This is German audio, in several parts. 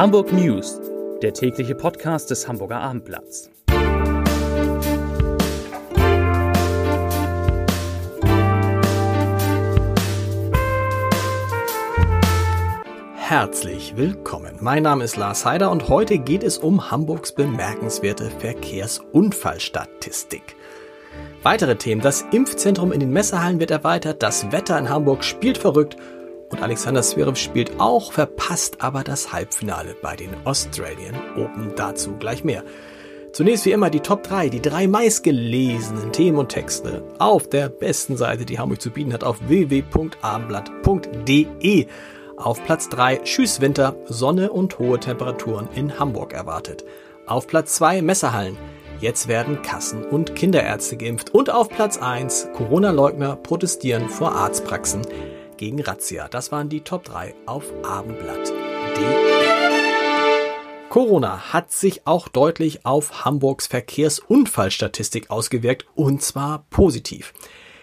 Hamburg News, der tägliche Podcast des Hamburger Abendblatts. Herzlich willkommen. Mein Name ist Lars Heider und heute geht es um Hamburgs bemerkenswerte Verkehrsunfallstatistik. Weitere Themen. Das Impfzentrum in den Messehallen wird erweitert, das Wetter in Hamburg spielt verrückt und Alexander Zverev spielt auch, verpasst aber das Halbfinale bei den Australian Open. Dazu gleich mehr. Zunächst wie immer die Top 3, die drei meistgelesenen Themen und Texte auf der besten Seite, die Hamburg zu bieten hat, auf www.abendblatt.de. Auf Platz 3 Schüss Winter, Sonne und hohe Temperaturen in Hamburg erwartet. Auf Platz 2 Messerhallen. Jetzt werden Kassen und Kinderärzte geimpft. Und auf Platz 1 Corona-Leugner protestieren vor Arztpraxen gegen Razzia. Das waren die Top 3 auf abendblatt.de. Corona hat sich auch deutlich auf Hamburgs Verkehrsunfallstatistik ausgewirkt und zwar positiv.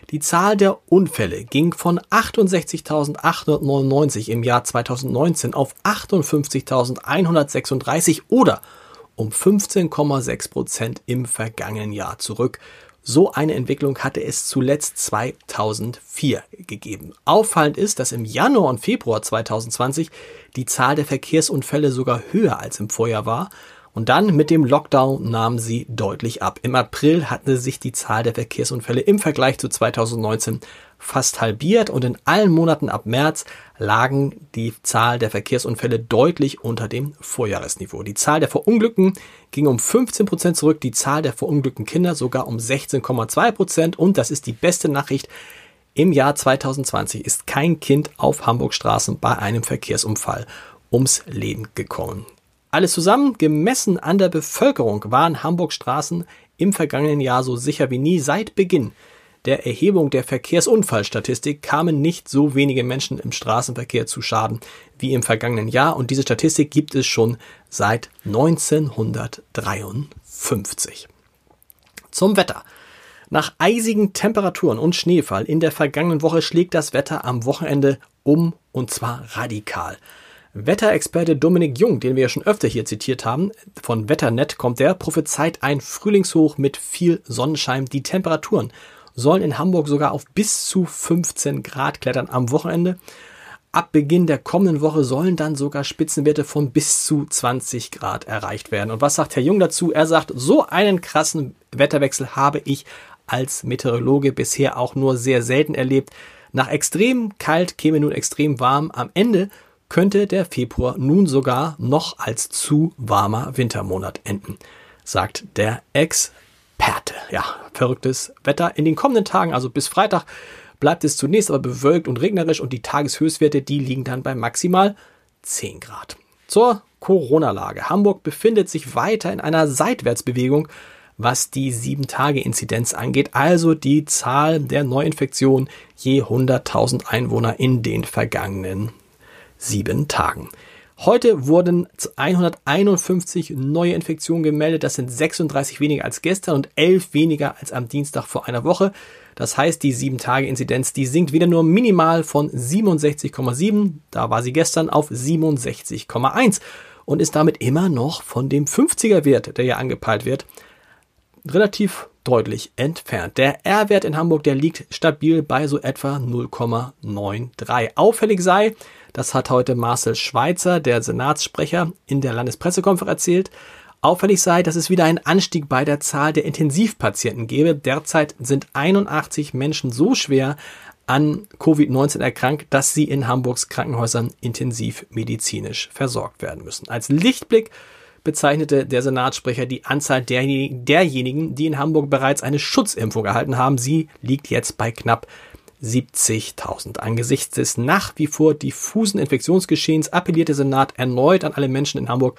Die Zahl der Unfälle ging von 68.899 im Jahr 2019 auf 58.136 oder um 15,6 Prozent im vergangenen Jahr zurück. So eine Entwicklung hatte es zuletzt 2004 gegeben. Auffallend ist, dass im Januar und Februar 2020 die Zahl der Verkehrsunfälle sogar höher als im Vorjahr war. Und dann mit dem Lockdown nahm sie deutlich ab. Im April hatte sich die Zahl der Verkehrsunfälle im Vergleich zu 2019 fast halbiert und in allen Monaten ab März lagen die Zahl der Verkehrsunfälle deutlich unter dem Vorjahresniveau. Die Zahl der Verunglückten ging um 15 Prozent zurück, die Zahl der verunglückten Kinder sogar um 16,2 Prozent und das ist die beste Nachricht. Im Jahr 2020 ist kein Kind auf Hamburg Straßen bei einem Verkehrsunfall ums Leben gekommen. Alles zusammen, gemessen an der Bevölkerung, waren Hamburg Straßen im vergangenen Jahr so sicher wie nie seit Beginn der Erhebung der Verkehrsunfallstatistik kamen nicht so wenige Menschen im Straßenverkehr zu Schaden wie im vergangenen Jahr und diese Statistik gibt es schon seit 1953. Zum Wetter. Nach eisigen Temperaturen und Schneefall in der vergangenen Woche schlägt das Wetter am Wochenende um und zwar radikal. Wetterexperte Dominik Jung, den wir ja schon öfter hier zitiert haben, von Wetternet kommt der, prophezeit ein Frühlingshoch mit viel Sonnenschein. Die Temperaturen sollen in Hamburg sogar auf bis zu 15 Grad klettern am Wochenende. Ab Beginn der kommenden Woche sollen dann sogar Spitzenwerte von bis zu 20 Grad erreicht werden. Und was sagt Herr Jung dazu? Er sagt, so einen krassen Wetterwechsel habe ich als Meteorologe bisher auch nur sehr selten erlebt. Nach extrem kalt käme nun extrem warm. Am Ende könnte der Februar nun sogar noch als zu warmer Wintermonat enden, sagt der Ex Experte. Ja, verrücktes Wetter. In den kommenden Tagen, also bis Freitag, bleibt es zunächst aber bewölkt und regnerisch und die Tageshöchstwerte, die liegen dann bei maximal 10 Grad. Zur Corona-Lage. Hamburg befindet sich weiter in einer Seitwärtsbewegung, was die 7-Tage-Inzidenz angeht, also die Zahl der Neuinfektionen je 100.000 Einwohner in den vergangenen sieben Tagen. Heute wurden 151 neue Infektionen gemeldet. Das sind 36 weniger als gestern und 11 weniger als am Dienstag vor einer Woche. Das heißt, die 7-Tage-Inzidenz, die sinkt wieder nur minimal von 67,7, da war sie gestern, auf 67,1 und ist damit immer noch von dem 50er-Wert, der ja angepeilt wird, relativ deutlich entfernt. Der R-Wert in Hamburg, der liegt stabil bei so etwa 0,93. Auffällig sei, das hat heute Marcel Schweitzer, der Senatssprecher, in der Landespressekonferenz erzählt. Auffällig sei, dass es wieder einen Anstieg bei der Zahl der Intensivpatienten gebe. Derzeit sind 81 Menschen so schwer an Covid-19 erkrankt, dass sie in Hamburgs Krankenhäusern intensiv medizinisch versorgt werden müssen. Als Lichtblick bezeichnete der Senatssprecher die Anzahl derjenigen, die in Hamburg bereits eine Schutzimpfung erhalten haben. Sie liegt jetzt bei knapp 70.000. Angesichts des nach wie vor diffusen Infektionsgeschehens appelliert der Senat erneut an alle Menschen in Hamburg,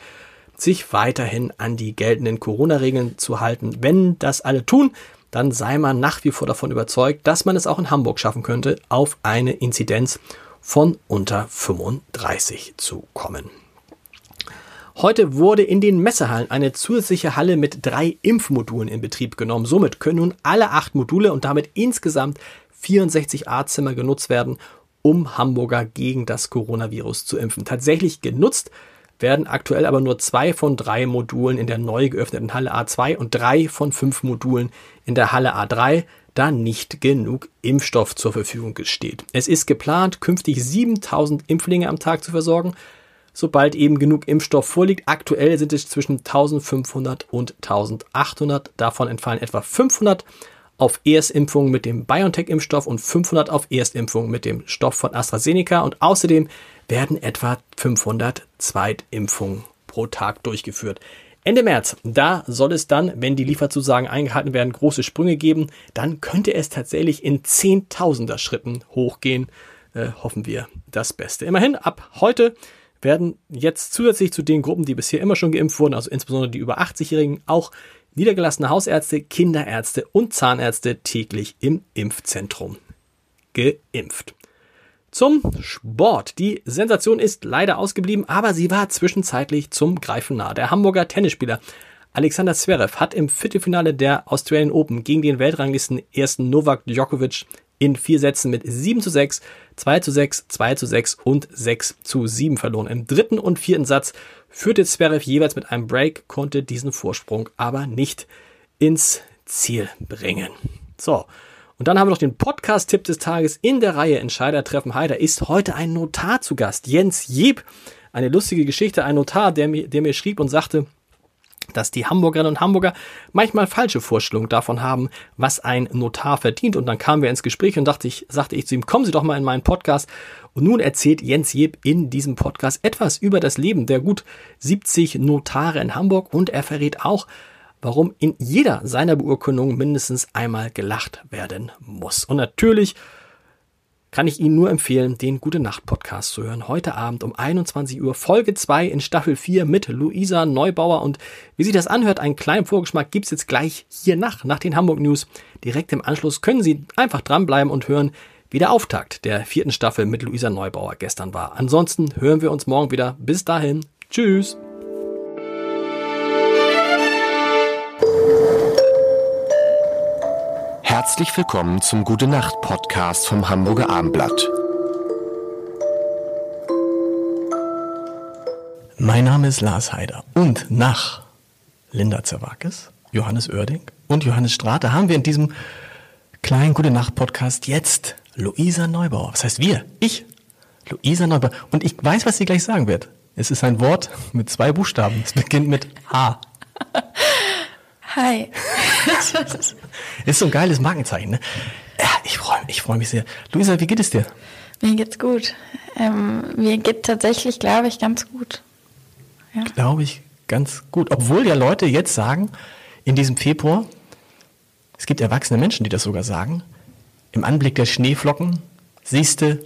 sich weiterhin an die geltenden Corona-Regeln zu halten. Wenn das alle tun, dann sei man nach wie vor davon überzeugt, dass man es auch in Hamburg schaffen könnte, auf eine Inzidenz von unter 35 zu kommen. Heute wurde in den Messehallen eine zusätzliche Halle mit drei Impfmodulen in Betrieb genommen. Somit können nun alle acht Module und damit insgesamt 64 Arztzimmer genutzt werden, um Hamburger gegen das Coronavirus zu impfen. Tatsächlich genutzt werden aktuell aber nur zwei von drei Modulen in der neu geöffneten Halle A2 und drei von fünf Modulen in der Halle A3, da nicht genug Impfstoff zur Verfügung steht. Es ist geplant, künftig 7000 Impflinge am Tag zu versorgen, sobald eben genug Impfstoff vorliegt. Aktuell sind es zwischen 1500 und 1800. Davon entfallen etwa 500 auf Erstimpfung mit dem BioNTech-Impfstoff und 500 auf Erstimpfung mit dem Stoff von AstraZeneca und außerdem werden etwa 500 Zweitimpfungen pro Tag durchgeführt. Ende März, da soll es dann, wenn die Lieferzusagen eingehalten werden, große Sprünge geben. Dann könnte es tatsächlich in Zehntausender Schritten hochgehen. Äh, hoffen wir das Beste. Immerhin, ab heute werden jetzt zusätzlich zu den Gruppen, die bisher immer schon geimpft wurden, also insbesondere die über 80-Jährigen, auch niedergelassene Hausärzte, Kinderärzte und Zahnärzte täglich im Impfzentrum geimpft. Zum Sport. Die Sensation ist leider ausgeblieben, aber sie war zwischenzeitlich zum Greifen nah. Der Hamburger Tennisspieler Alexander Zverev hat im Viertelfinale der Australian Open gegen den Weltranglisten ersten Novak Djokovic in vier Sätzen mit 7 zu 6, 2 zu 6, 2 zu 6 und 6 zu 7 verloren. Im dritten und vierten Satz führte Zverev jeweils mit einem Break, konnte diesen Vorsprung aber nicht ins Ziel bringen. So. Und dann haben wir noch den Podcast-Tipp des Tages in der Reihe Entscheider treffen Heider. Ist heute ein Notar zu Gast. Jens Jeb. Eine lustige Geschichte. Ein Notar, der mir, der mir schrieb und sagte, dass die Hamburgerinnen und Hamburger manchmal falsche Vorstellungen davon haben, was ein Notar verdient. Und dann kamen wir ins Gespräch und dachte ich, sagte ich zu ihm, kommen Sie doch mal in meinen Podcast. Und nun erzählt Jens Jeb in diesem Podcast etwas über das Leben der gut 70 Notare in Hamburg und er verrät auch, warum in jeder seiner Beurkundungen mindestens einmal gelacht werden muss. Und natürlich kann ich Ihnen nur empfehlen, den Gute Nacht Podcast zu hören. Heute Abend um 21 Uhr Folge 2 in Staffel 4 mit Luisa Neubauer. Und wie sich das anhört, einen kleinen Vorgeschmack gibt's jetzt gleich hier nach, nach den Hamburg News. Direkt im Anschluss können Sie einfach dranbleiben und hören, wie der Auftakt der vierten Staffel mit Luisa Neubauer gestern war. Ansonsten hören wir uns morgen wieder. Bis dahin. Tschüss. Herzlich willkommen zum Gute Nacht Podcast vom Hamburger Abendblatt. Mein Name ist Lars Heider und nach Linda Zerwakis, Johannes Oerding und Johannes Strate haben wir in diesem kleinen Gute Nacht Podcast jetzt Luisa Neubauer. Was heißt wir? Ich. Luisa Neubauer. Und ich weiß, was sie gleich sagen wird. Es ist ein Wort mit zwei Buchstaben. Es beginnt mit H. Hi. ist so ein geiles Markenzeichen, ne? Ja, ich freue ich freu mich sehr. Luisa, wie geht es dir? Mir geht's gut. Ähm, mir geht tatsächlich, glaube ich, ganz gut. Ja. Glaube ich, ganz gut. Obwohl ja Leute jetzt sagen, in diesem Februar, es gibt erwachsene Menschen, die das sogar sagen, im Anblick der Schneeflocken, siehste,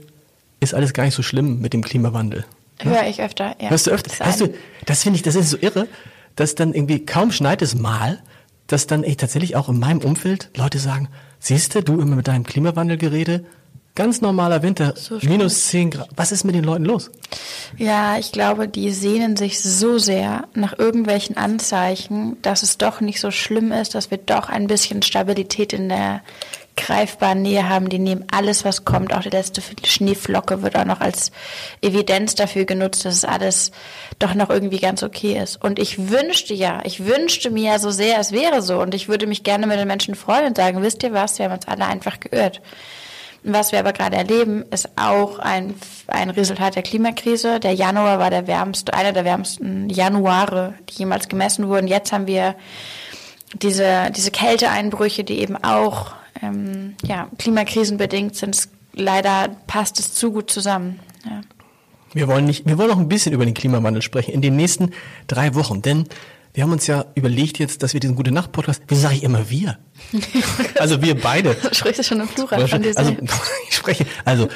ist alles gar nicht so schlimm mit dem Klimawandel. Ne? Höre ich öfter, ja. Hörst du öfter? Das, du, das finde ich, das ist so irre, dass dann irgendwie kaum schneit es mal, dass dann ey, tatsächlich auch in meinem Umfeld Leute sagen, siehst du, du immer mit deinem Klimawandelgerede, ganz normaler Winter, so minus 10 Grad. Was ist mit den Leuten los? Ja, ich glaube, die sehnen sich so sehr nach irgendwelchen Anzeichen, dass es doch nicht so schlimm ist, dass wir doch ein bisschen Stabilität in der greifbaren Nähe haben. Die nehmen alles, was kommt. Auch die letzte Schneeflocke wird auch noch als Evidenz dafür genutzt, dass es alles doch noch irgendwie ganz okay ist. Und ich wünschte ja, ich wünschte mir ja so sehr, es wäre so. Und ich würde mich gerne mit den Menschen freuen und sagen, wisst ihr was, wir haben uns alle einfach geirrt. Was wir aber gerade erleben, ist auch ein, ein Resultat der Klimakrise. Der Januar war der wärmste, einer der wärmsten Januare, die jemals gemessen wurden. Jetzt haben wir diese, diese Kälteeinbrüche, die eben auch ähm, ja, klimakrisenbedingt sind. Leider passt es zu gut zusammen. Ja. Wir wollen nicht, wir wollen noch ein bisschen über den Klimawandel sprechen in den nächsten drei Wochen, denn wir haben uns ja überlegt jetzt, dass wir diesen Gute Nacht Podcast, wie sage ich immer wir? also wir beide. Sprichst du schon im Plural von dir Also ich spreche, also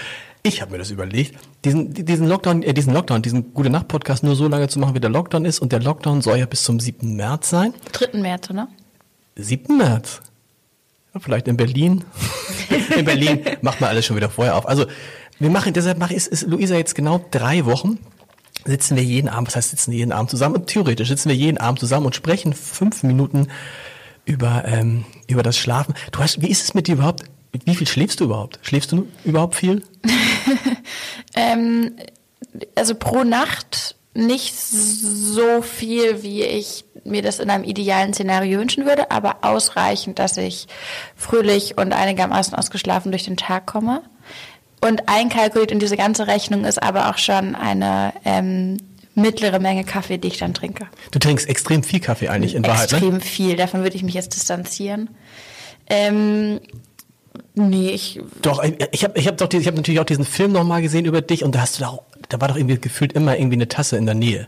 ich habe mir das überlegt, diesen, diesen Lockdown, äh, diesen Lockdown, diesen Gute Nacht Podcast nur so lange zu machen, wie der Lockdown ist und der Lockdown soll ja bis zum 7. März sein. 3. März, oder? 7. März. Vielleicht in Berlin. in Berlin macht man alles schon wieder vorher auf. Also wir machen, deshalb mache ich, ist Luisa jetzt genau drei Wochen sitzen wir jeden Abend, was heißt sitzen wir jeden Abend zusammen? Und theoretisch sitzen wir jeden Abend zusammen und sprechen fünf Minuten über, ähm, über das Schlafen. Du hast, wie ist es mit dir überhaupt? Wie viel schläfst du überhaupt? Schläfst du überhaupt viel? ähm, also pro Nacht nicht so viel, wie ich mir das in einem idealen Szenario wünschen würde, aber ausreichend, dass ich fröhlich und einigermaßen ausgeschlafen durch den Tag komme. Und einkalkuliert in diese ganze Rechnung ist aber auch schon eine ähm, mittlere Menge Kaffee, die ich dann trinke. Du trinkst extrem viel Kaffee eigentlich in Wahrheit, Extrem ne? viel, davon würde ich mich jetzt distanzieren. Ähm, nee, ich Doch, ich habe ich hab doch die- ich hab natürlich auch diesen Film nochmal gesehen über dich und da hast du da auch, da war doch irgendwie gefühlt immer irgendwie eine Tasse in der Nähe.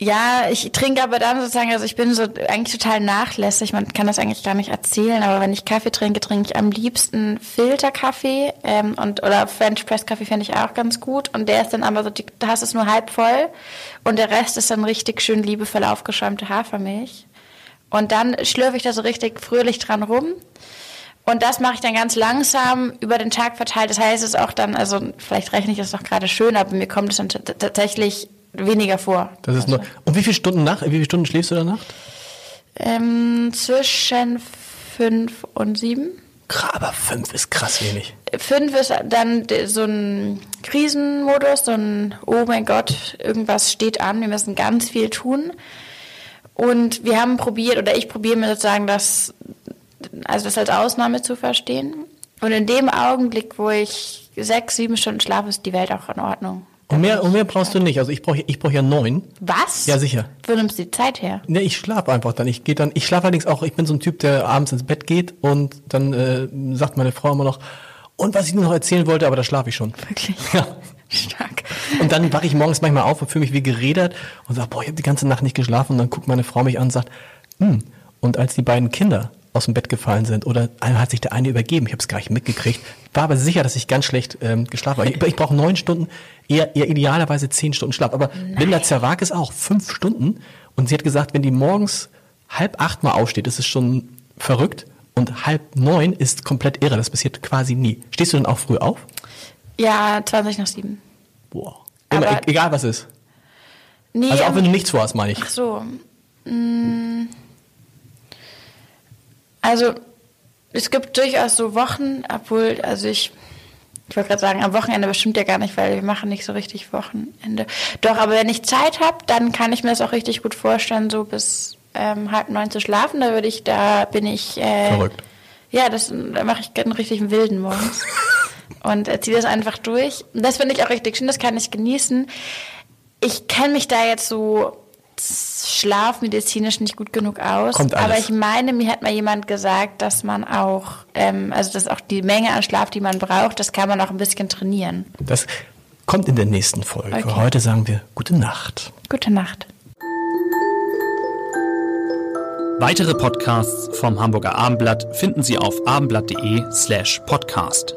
Ja, ich trinke aber dann sozusagen, also ich bin so eigentlich total nachlässig, man kann das eigentlich gar nicht erzählen, aber wenn ich Kaffee trinke, trinke ich am liebsten Filterkaffee ähm, und oder French Press Kaffee fände ich auch ganz gut. Und der ist dann aber so, die Tasse ist nur halb voll. Und der Rest ist dann richtig schön liebevoll aufgeschäumte Hafermilch. Und dann schlürfe ich da so richtig fröhlich dran rum. Und das mache ich dann ganz langsam über den Tag verteilt. Das heißt, es ist auch dann, also vielleicht rechne ich das doch gerade schön, aber mir kommt es dann tatsächlich weniger vor. Das ist nur. Und wie viele Stunden nach? Wie viele Stunden schläfst du danach? Ähm, zwischen fünf und sieben. Aber fünf ist krass wenig. Fünf ist dann so ein Krisenmodus, so ein Oh mein Gott, irgendwas steht an, wir müssen ganz viel tun. Und wir haben probiert, oder ich probiere mir sozusagen das, also das als Ausnahme zu verstehen. Und in dem Augenblick, wo ich sechs, sieben Stunden schlafe, ist die Welt auch in Ordnung. Und mehr, und mehr brauchst du nicht. Also ich brauche ich brauch ja neun. Was? Ja, sicher. Wo nimmst du die Zeit her? Ne, ich schlafe einfach dann. Ich gehe dann, ich schlafe allerdings auch, ich bin so ein Typ, der abends ins Bett geht und dann äh, sagt meine Frau immer noch, und was ich nur noch erzählen wollte, aber da schlafe ich schon. Wirklich? Ja. Stark. Und dann wache ich morgens manchmal auf und fühle mich wie gerädert und sage, boah, ich habe die ganze Nacht nicht geschlafen. Und dann guckt meine Frau mich an und sagt, hm. Und als die beiden Kinder aus dem Bett gefallen sind oder einmal hat sich der eine übergeben, ich habe es gar nicht mitgekriegt, war aber sicher, dass ich ganz schlecht ähm, geschlafen habe. Ich, ich brauche neun Stunden, eher, eher idealerweise zehn Stunden Schlaf. Aber Linda Zerwakis auch fünf Stunden. Und sie hat gesagt, wenn die morgens halb acht mal aufsteht, ist es schon verrückt. Und halb neun ist komplett irre. Das passiert quasi nie. Stehst du denn auch früh auf? Ja, 20 nach sieben. Boah. Immer, Aber- egal was ist. Nee, Also auch ähm, wenn du nichts vorhast, meine ich. Ach so. Mm. Also, es gibt durchaus so Wochen, obwohl, also ich, ich wollte gerade sagen, am Wochenende bestimmt ja gar nicht, weil wir machen nicht so richtig Wochenende. Doch, aber wenn ich Zeit habe, dann kann ich mir das auch richtig gut vorstellen, so bis ähm, halb neun zu schlafen. Da würde ich, da bin ich. Äh, Verrückt. Ja, das, da mache ich einen richtigen Wilden morgens. und äh, ziehe das einfach durch. Und das finde ich auch richtig schön, das kann ich genießen. Ich kenne mich da jetzt so schlafmedizinisch nicht gut genug aus. Kommt alles. aber ich meine, mir hat mal jemand gesagt, dass man auch, ähm, also dass auch die Menge an Schlaf, die man braucht, das kann man auch ein bisschen trainieren. Das kommt in der nächsten Folge. Okay. Heute sagen wir gute Nacht. Gute Nacht. Weitere Podcasts vom Hamburger Abendblatt finden Sie auf abendblatt.de slash podcast.